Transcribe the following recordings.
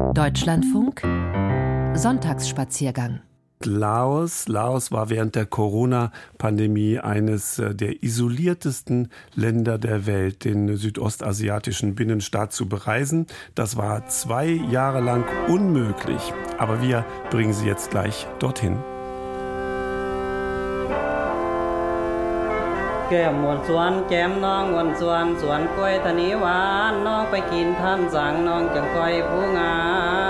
Deutschlandfunk Sonntagsspaziergang Laos. Laos war während der Corona-Pandemie eines äh, der isoliertesten Länder der Welt, den südostasiatischen Binnenstaat zu bereisen. Das war zwei Jahre lang unmöglich. Aber wir bringen Sie jetzt gleich dorthin. แก้มมดสวนแก้มน้องวนสวนสวนกล้วยทะนีหวานน้องไปกินท่านสั่งน้องจังก้อยผู้งาม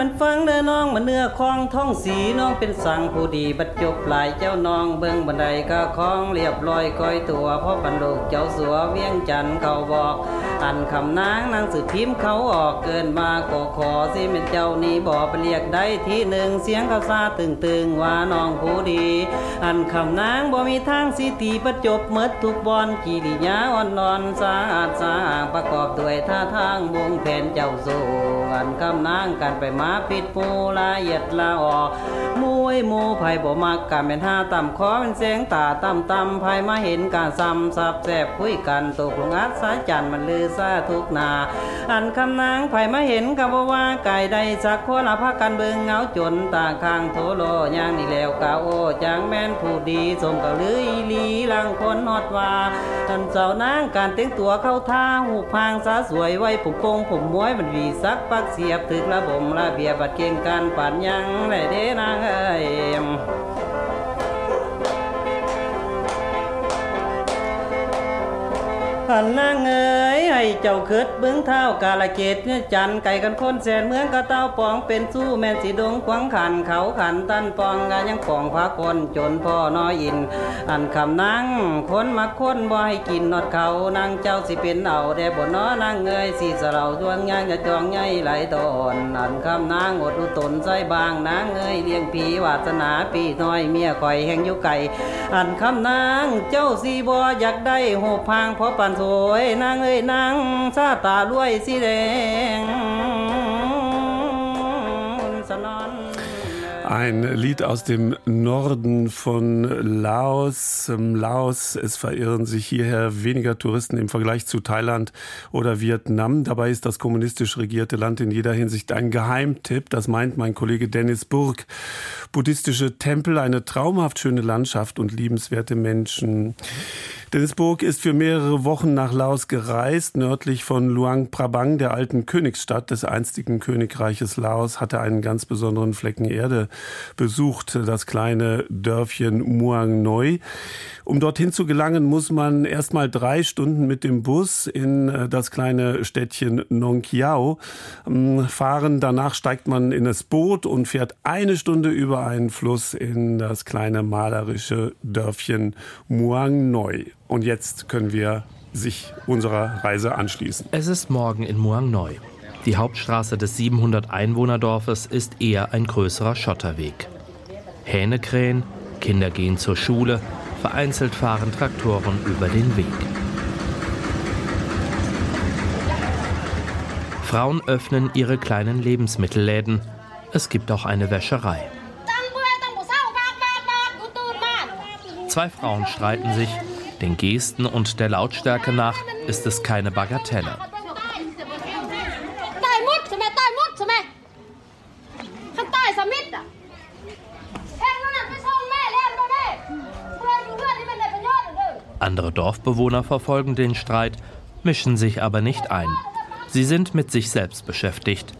มันฟังเด้อน้องมาเนื้อคลองท้องสีน้องเป็นสั่งผู้ดีบัดจบหลายเจ้าน้องเบิ้งบันไดก็คล้องเรียบร้อยก้อยตัวพ่อบรรลุเจ้าสัวเวียงจันทร์เขาบอก อันคำนางนางสือพิมพ์เขาออกเกินมาก็ขอสิเป็นเจ้านี้บอกไปเรียกได้ที่หนึ่งเสียงเขาซาตึงตึงว่าน้องผู้ดี อันคำนางบ่มีทางสิตีประจบเมดทุกบอนกิริยาอ่อนนอนสะอาดสะอาประกอบด้วยท่าทางวงแผนเจ้าสู่อันคำนางกันไปมาปิดปูละเอียดละออมวยมูไผ่บ่มักกันเป็นห้าต่ำคอเป็นเสียงตาต่ำต่ำไผ่มาเห็นการซ้ำซับแสบคุยกันตกลงอัดสายจันมันลือซาทุกนา อันคำนางไผ่มาเห็นกับว่าไก่ใดสักคนละพักกันเบิงเงาจนตาข้างโทโลย่างนี่แล้วกาโอจางแม่นผู้ดีสมกับลืออีลีลังคนฮอดว่าท่านเจ้านางการแต่งตัวเข้าท่าหูพางสาสวยไว้ผมโปงผมม้วยมันวีซักปักเสียบถึกระบมระเบียบัดเก่งการปัดยังแหละเด้นางเอ้ย พันนางเอ๋ยให้เจ้าคืดเบื้องเท้ากาลเกตเนี่ยจันไก่กันคนแสนเมืองกะเต้าปองเป็นสู้แม่นสีดงขวางขันเขาขันตันปองกายังปองพาคนจนพ่อน้อยอิน อันคำนางคนมาคนบ่ให้กินนอดเขานางเจ้าสิเป็นเอาได้บ่น้อนางเอ๋ยสีสเราดวงย่างจะจองใหญ่ไหลตอนอันคำนางอดอุตนใจบางนางเอ๋ยเลี้ยงผีวาสนาปีน้อยเมียคอยแห่งอยู่ไก่อันคำนางเจ้าสีบ่อยากได้หูพางเพราะปันสวยนางเอ้ยนางซาตาลวยสีแดงสนอน Ein Lied aus dem Norden von Laos. Laos, es verirren sich hierher weniger Touristen im Vergleich zu Thailand oder Vietnam. Dabei ist das kommunistisch regierte Land in jeder Hinsicht ein Geheimtipp. Das meint mein Kollege Dennis Burg. Buddhistische Tempel, eine traumhaft schöne Landschaft und liebenswerte Menschen. Dennis Burg ist für mehrere Wochen nach Laos gereist. Nördlich von Luang Prabang, der alten Königsstadt des einstigen Königreiches Laos, hat er einen ganz besonderen Flecken Erde besucht, das kleine Dörfchen Muang Noi. Um dorthin zu gelangen, muss man erst mal drei Stunden mit dem Bus in äh, das kleine Städtchen Nong Kiao ähm, fahren. Danach steigt man in das Boot und fährt eine Stunde über einen Fluss in das kleine malerische Dörfchen Muang Noi. Und jetzt können wir sich unserer Reise anschließen. Es ist morgen in Muang Noi. Die Hauptstraße des 700 Einwohnerdorfes ist eher ein größerer Schotterweg. Hähne krähen, Kinder gehen zur Schule, vereinzelt fahren Traktoren über den Weg. Frauen öffnen ihre kleinen Lebensmittelläden. Es gibt auch eine Wäscherei. Zwei Frauen streiten sich. Den Gesten und der Lautstärke nach ist es keine Bagatelle. Andere Dorfbewohner verfolgen den Streit, mischen sich aber nicht ein. Sie sind mit sich selbst beschäftigt,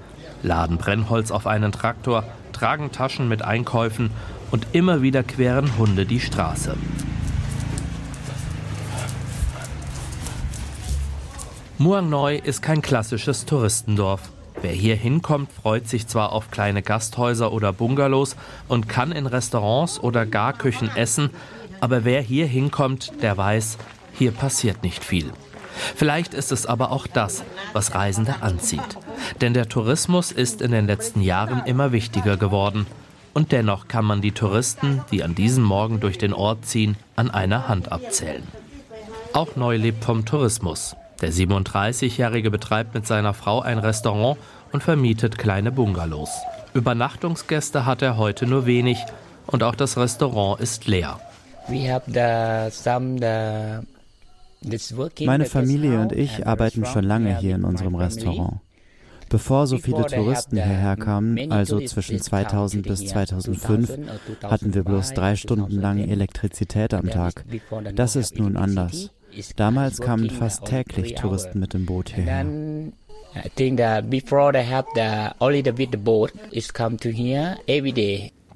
laden Brennholz auf einen Traktor, tragen Taschen mit Einkäufen und immer wieder queren Hunde die Straße. Muang Noi ist kein klassisches Touristendorf. Wer hier hinkommt, freut sich zwar auf kleine Gasthäuser oder Bungalows und kann in Restaurants oder Garküchen essen, aber wer hier hinkommt, der weiß, hier passiert nicht viel. Vielleicht ist es aber auch das, was Reisende anzieht. Denn der Tourismus ist in den letzten Jahren immer wichtiger geworden. Und dennoch kann man die Touristen, die an diesem Morgen durch den Ort ziehen, an einer Hand abzählen. Auch Neu lebt vom Tourismus. Der 37-Jährige betreibt mit seiner Frau ein Restaurant und vermietet kleine Bungalows. Übernachtungsgäste hat er heute nur wenig und auch das Restaurant ist leer. Meine Familie und ich arbeiten schon lange hier in unserem Restaurant. Bevor so viele Touristen hierher kamen, also zwischen 2000 bis 2005, hatten wir bloß drei Stunden lang Elektrizität am Tag. Das ist nun anders. Damals kamen fast täglich Touristen mit dem Boot hierher.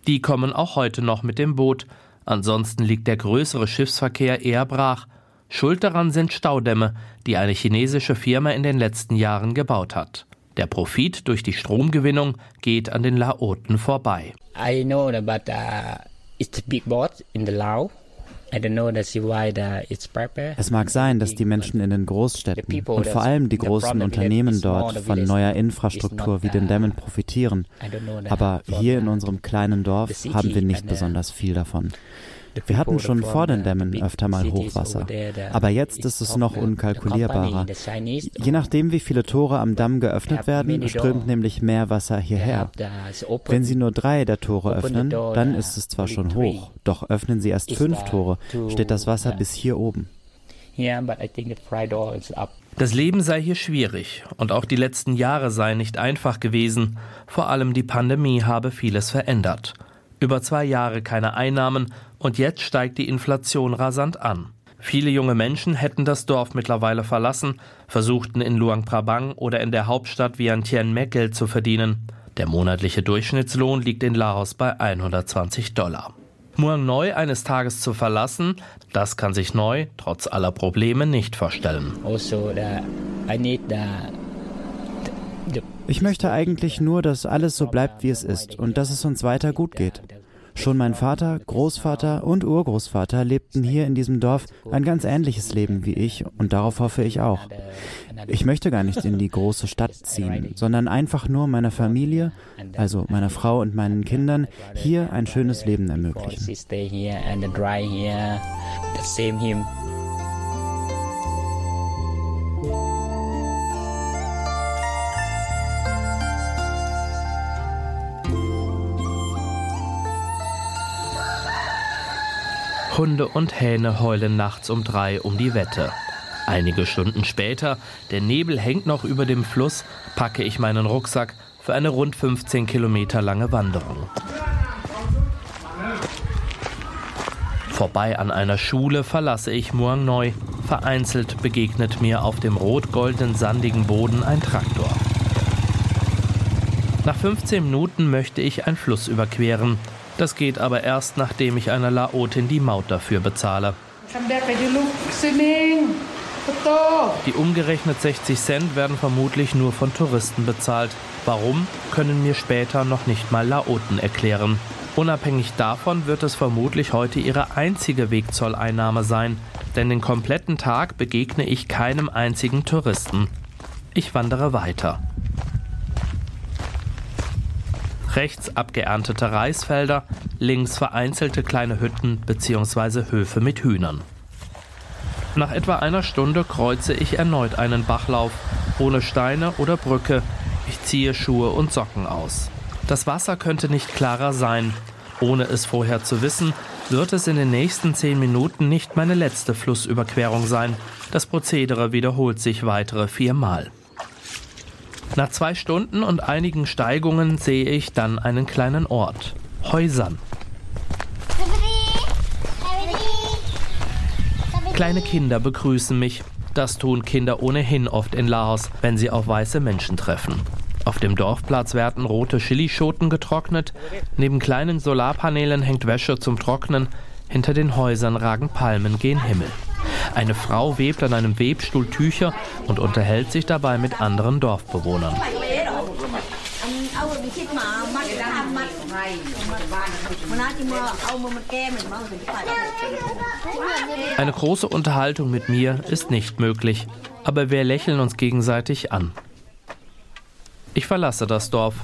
Die kommen auch heute noch mit dem Boot. Ansonsten liegt der größere Schiffsverkehr eher brach. Schuld daran sind Staudämme, die eine chinesische Firma in den letzten Jahren gebaut hat. Der Profit durch die Stromgewinnung geht an den Laoten vorbei. I know that uh, it's a big boat in the Lao. Es mag sein, dass die Menschen in den Großstädten und vor allem die großen Unternehmen dort von neuer Infrastruktur wie den Dämmen profitieren. Aber hier in unserem kleinen Dorf haben wir nicht besonders viel davon. Wir hatten schon vor den Dämmen öfter mal Hochwasser, aber jetzt ist es noch unkalkulierbarer. Je nachdem, wie viele Tore am Damm geöffnet werden, strömt nämlich mehr Wasser hierher. Wenn Sie nur drei der Tore öffnen, dann ist es zwar schon hoch, doch öffnen Sie erst fünf Tore, steht das Wasser bis hier oben. Das Leben sei hier schwierig und auch die letzten Jahre seien nicht einfach gewesen. Vor allem die Pandemie habe vieles verändert. Über zwei Jahre keine Einnahmen und jetzt steigt die Inflation rasant an. Viele junge Menschen hätten das Dorf mittlerweile verlassen, versuchten in Luang Prabang oder in der Hauptstadt Vientiane mehr Geld zu verdienen. Der monatliche Durchschnittslohn liegt in Laos bei 120 Dollar. Muang Noi eines Tages zu verlassen, das kann sich Neu trotz aller Probleme nicht vorstellen. Also, ich möchte eigentlich nur, dass alles so bleibt, wie es ist und dass es uns weiter gut geht. Schon mein Vater, Großvater und Urgroßvater lebten hier in diesem Dorf ein ganz ähnliches Leben wie ich und darauf hoffe ich auch. Ich möchte gar nicht in die große Stadt ziehen, sondern einfach nur meiner Familie, also meiner Frau und meinen Kindern, hier ein schönes Leben ermöglichen. Hunde und Hähne heulen nachts um drei um die Wette. Einige Stunden später, der Nebel hängt noch über dem Fluss, packe ich meinen Rucksack für eine rund 15 Kilometer lange Wanderung. Vorbei an einer Schule verlasse ich Muang Noi. Vereinzelt begegnet mir auf dem rot-goldenen sandigen Boden ein Traktor. Nach 15 Minuten möchte ich einen Fluss überqueren. Das geht aber erst, nachdem ich einer Laotin die Maut dafür bezahle. Die umgerechnet 60 Cent werden vermutlich nur von Touristen bezahlt. Warum, können mir später noch nicht mal Laoten erklären. Unabhängig davon wird es vermutlich heute ihre einzige Wegzolleinnahme sein, denn den kompletten Tag begegne ich keinem einzigen Touristen. Ich wandere weiter rechts abgeerntete Reisfelder, links vereinzelte kleine Hütten bzw. Höfe mit Hühnern. Nach etwa einer Stunde kreuze ich erneut einen Bachlauf, ohne Steine oder Brücke. Ich ziehe Schuhe und Socken aus. Das Wasser könnte nicht klarer sein. Ohne es vorher zu wissen, wird es in den nächsten zehn Minuten nicht meine letzte Flussüberquerung sein. Das Prozedere wiederholt sich weitere viermal. Nach zwei Stunden und einigen Steigungen sehe ich dann einen kleinen Ort. Häusern. Kleine Kinder begrüßen mich. Das tun Kinder ohnehin oft in Laos, wenn sie auf weiße Menschen treffen. Auf dem Dorfplatz werden rote Chilischoten getrocknet. Neben kleinen Solarpanelen hängt Wäsche zum Trocknen. Hinter den Häusern ragen Palmen gen Himmel. Eine Frau webt an einem Webstuhl Tücher und unterhält sich dabei mit anderen Dorfbewohnern. Eine große Unterhaltung mit mir ist nicht möglich, aber wir lächeln uns gegenseitig an. Ich verlasse das Dorf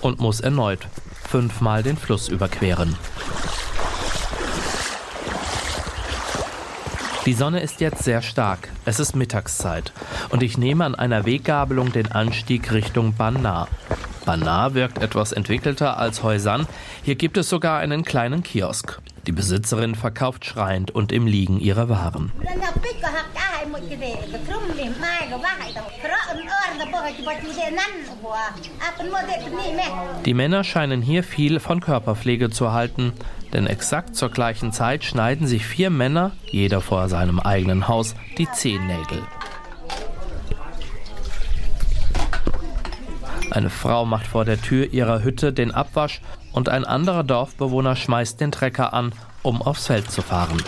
und muss erneut fünfmal den Fluss überqueren. Die Sonne ist jetzt sehr stark. Es ist Mittagszeit. Und ich nehme an einer Weggabelung den Anstieg Richtung Banna. Banna wirkt etwas entwickelter als Heusan. Hier gibt es sogar einen kleinen Kiosk. Die Besitzerin verkauft schreiend und im Liegen ihre Waren. Die Männer scheinen hier viel von Körperpflege zu halten, denn exakt zur gleichen Zeit schneiden sich vier Männer, jeder vor seinem eigenen Haus, die Zehennägel. Eine Frau macht vor der Tür ihrer Hütte den Abwasch und ein anderer Dorfbewohner schmeißt den Trecker an, um aufs Feld zu fahren.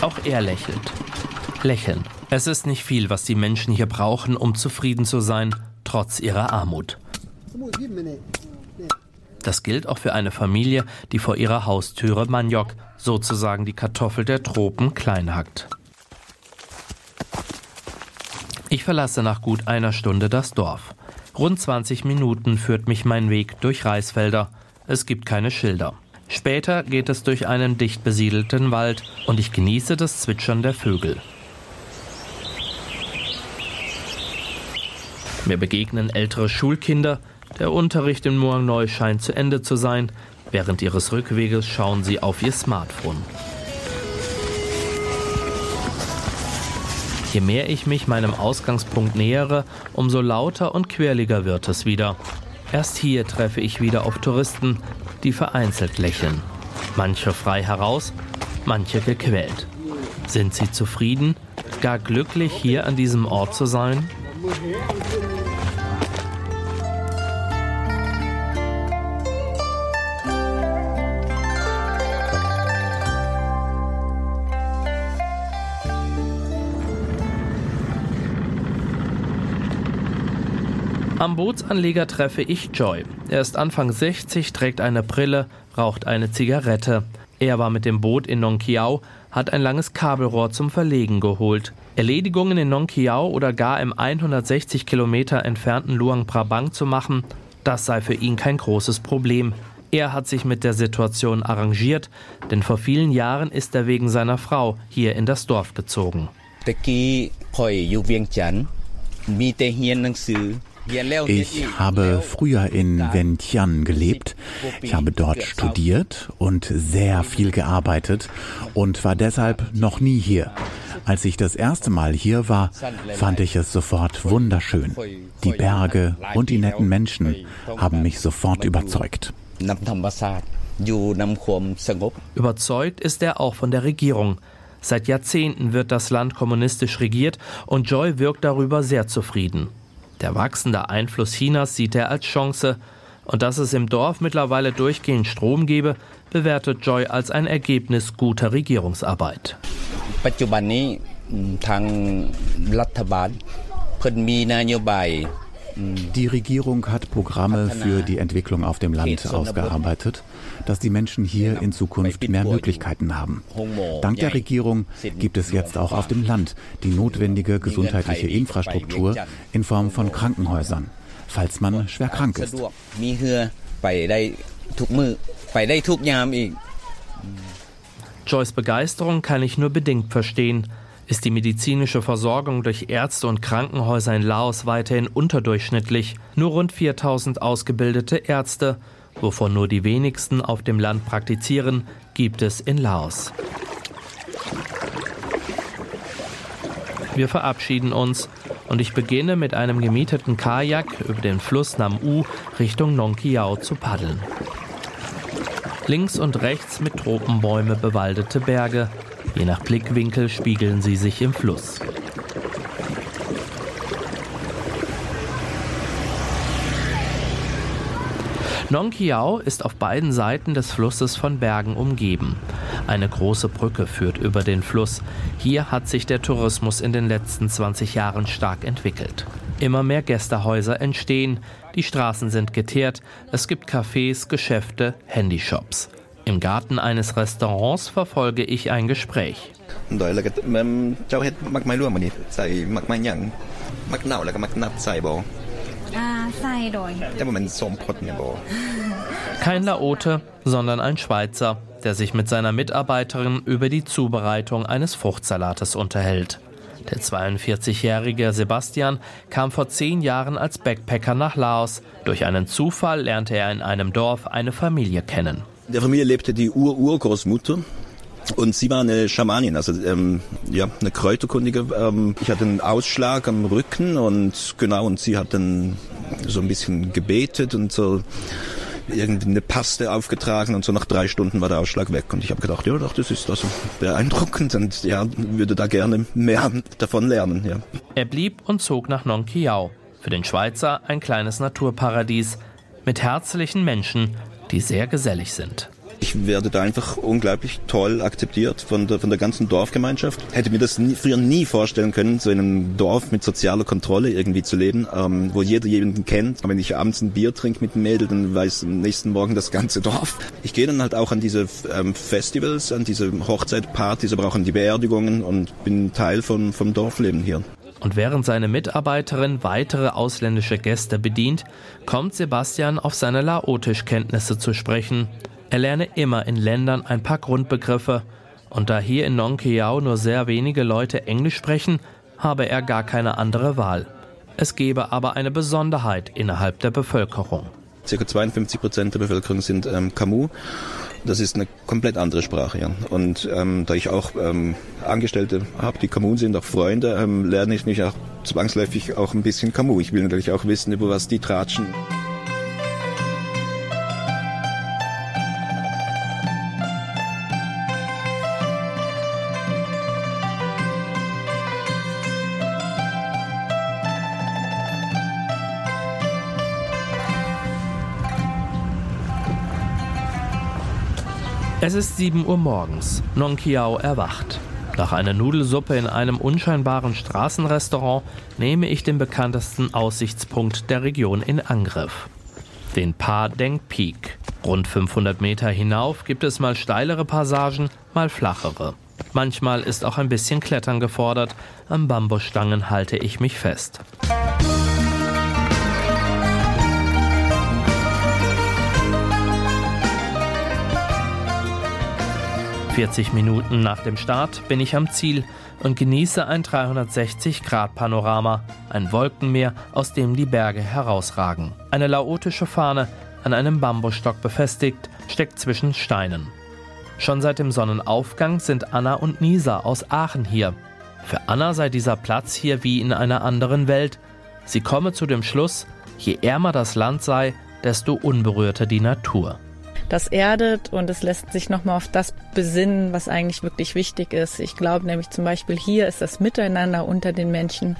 Auch er lächelt. Lächeln. Es ist nicht viel, was die Menschen hier brauchen, um zufrieden zu sein, trotz ihrer Armut. Das gilt auch für eine Familie, die vor ihrer Haustüre Maniok, sozusagen die Kartoffel der Tropen, klein hackt. Ich verlasse nach gut einer Stunde das Dorf. Rund 20 Minuten führt mich mein Weg durch Reisfelder. Es gibt keine Schilder. Später geht es durch einen dicht besiedelten Wald und ich genieße das Zwitschern der Vögel. Mir begegnen ältere Schulkinder. Der Unterricht in Muang Neu scheint zu Ende zu sein. Während ihres Rückweges schauen sie auf ihr Smartphone. Je mehr ich mich meinem Ausgangspunkt nähere, umso lauter und quirliger wird es wieder. Erst hier treffe ich wieder auf Touristen, die vereinzelt lächeln. Manche frei heraus, manche gequält. Sind sie zufrieden, gar glücklich hier an diesem Ort zu sein? Am Bootsanleger treffe ich Joy. Er ist Anfang 60, trägt eine Brille, raucht eine Zigarette. Er war mit dem Boot in Nongkiao, hat ein langes Kabelrohr zum Verlegen geholt. Erledigungen in Nongkiao oder gar im 160 Kilometer entfernten Luang Prabang zu machen, das sei für ihn kein großes Problem. Er hat sich mit der Situation arrangiert, denn vor vielen Jahren ist er wegen seiner Frau hier in das Dorf gezogen. Ich habe früher in Vientiane gelebt. Ich habe dort studiert und sehr viel gearbeitet und war deshalb noch nie hier. Als ich das erste Mal hier war, fand ich es sofort wunderschön. Die Berge und die netten Menschen haben mich sofort überzeugt. Überzeugt ist er auch von der Regierung. Seit Jahrzehnten wird das Land kommunistisch regiert und Joy wirkt darüber sehr zufrieden. Der wachsende Einfluss Chinas sieht er als Chance. Und dass es im Dorf mittlerweile durchgehend Strom gebe, bewertet Joy als ein Ergebnis guter Regierungsarbeit. Die Regierung hat Programme für die Entwicklung auf dem Land ausgearbeitet, dass die Menschen hier in Zukunft mehr Möglichkeiten haben. Dank der Regierung gibt es jetzt auch auf dem Land die notwendige gesundheitliche Infrastruktur in Form von Krankenhäusern, falls man schwer krank ist. Joyce Begeisterung kann ich nur bedingt verstehen ist die medizinische Versorgung durch Ärzte und Krankenhäuser in Laos weiterhin unterdurchschnittlich. Nur rund 4000 ausgebildete Ärzte, wovon nur die wenigsten auf dem Land praktizieren, gibt es in Laos. Wir verabschieden uns und ich beginne mit einem gemieteten Kajak über den Fluss Nam U Richtung Nong Kiao zu paddeln. Links und rechts mit Tropenbäume bewaldete Berge, Je nach Blickwinkel spiegeln sie sich im Fluss. Nong Kiao ist auf beiden Seiten des Flusses von Bergen umgeben. Eine große Brücke führt über den Fluss. Hier hat sich der Tourismus in den letzten 20 Jahren stark entwickelt. Immer mehr Gästehäuser entstehen, die Straßen sind geteert, es gibt Cafés, Geschäfte, Handyshops. Im Garten eines Restaurants verfolge ich ein Gespräch. Kein Laote, sondern ein Schweizer, der sich mit seiner Mitarbeiterin über die Zubereitung eines Fruchtsalates unterhält. Der 42-jährige Sebastian kam vor zehn Jahren als Backpacker nach Laos. Durch einen Zufall lernte er in einem Dorf eine Familie kennen. In der Familie lebte die Ur-Urgroßmutter. Und sie war eine Schamanin, also ähm, ja, eine Kräuterkundige. Ähm, ich hatte einen Ausschlag am Rücken und genau, und sie hat dann so ein bisschen gebetet und so irgendeine Paste aufgetragen und so nach drei Stunden war der Ausschlag weg. Und ich habe gedacht, ja, doch, das ist also beeindruckend und ja, würde da gerne mehr davon lernen. Ja. Er blieb und zog nach Nong Kiao. Für den Schweizer ein kleines Naturparadies mit herzlichen Menschen, die sehr gesellig sind. Ich werde da einfach unglaublich toll akzeptiert von der, von der ganzen Dorfgemeinschaft. Hätte mir das nie, früher nie vorstellen können, so in einem Dorf mit sozialer Kontrolle irgendwie zu leben, ähm, wo jeder jemanden kennt. Wenn ich abends ein Bier trinke mit dem Mädel, dann weiß am nächsten Morgen das ganze Dorf. Ich gehe dann halt auch an diese ähm, Festivals, an diese Hochzeitpartys, aber auch an die Beerdigungen und bin Teil von, vom Dorfleben hier. Und während seine Mitarbeiterin weitere ausländische Gäste bedient, kommt Sebastian auf seine Laotischkenntnisse zu sprechen. Er lerne immer in Ländern ein paar Grundbegriffe. Und da hier in Nong Kiao nur sehr wenige Leute Englisch sprechen, habe er gar keine andere Wahl. Es gebe aber eine Besonderheit innerhalb der Bevölkerung. Circa 52 Prozent der Bevölkerung sind ähm, Kamu. Das ist eine komplett andere Sprache. Ja. Und ähm, da ich auch ähm, Angestellte habe, die Kamun sind, auch Freunde, ähm, lerne ich mich auch zwangsläufig auch ein bisschen Kamu. Ich will natürlich auch wissen, über was die tratschen. Es ist 7 Uhr morgens. Nong Kiao erwacht. Nach einer Nudelsuppe in einem unscheinbaren Straßenrestaurant nehme ich den bekanntesten Aussichtspunkt der Region in Angriff. Den Pa Deng Peak. Rund 500 Meter hinauf gibt es mal steilere Passagen, mal flachere. Manchmal ist auch ein bisschen Klettern gefordert. Am Bambusstangen halte ich mich fest. 40 Minuten nach dem Start bin ich am Ziel und genieße ein 360-Grad-Panorama, ein Wolkenmeer, aus dem die Berge herausragen. Eine laotische Fahne, an einem Bambusstock befestigt, steckt zwischen Steinen. Schon seit dem Sonnenaufgang sind Anna und Nisa aus Aachen hier. Für Anna sei dieser Platz hier wie in einer anderen Welt. Sie komme zu dem Schluss, je ärmer das Land sei, desto unberührter die Natur das erdet und es lässt sich nochmal auf das besinnen, was eigentlich wirklich wichtig ist. Ich glaube nämlich zum Beispiel hier ist das Miteinander unter den Menschen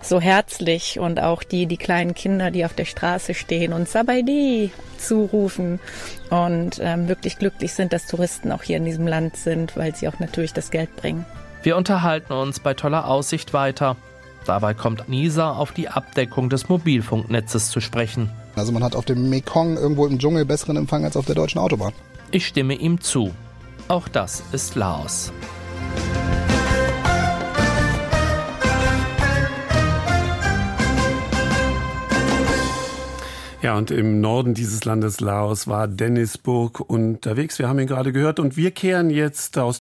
so herzlich und auch die, die kleinen Kinder, die auf der Straße stehen und Sabaidi zurufen und ähm, wirklich glücklich sind, dass Touristen auch hier in diesem Land sind, weil sie auch natürlich das Geld bringen. Wir unterhalten uns bei toller Aussicht weiter. Dabei kommt Nisa auf die Abdeckung des Mobilfunknetzes zu sprechen. Also man hat auf dem Mekong irgendwo im Dschungel besseren Empfang als auf der deutschen Autobahn. Ich stimme ihm zu. Auch das ist Laos. Ja, und im Norden dieses Landes Laos war Dennisburg unterwegs. Wir haben ihn gerade gehört und wir kehren jetzt aus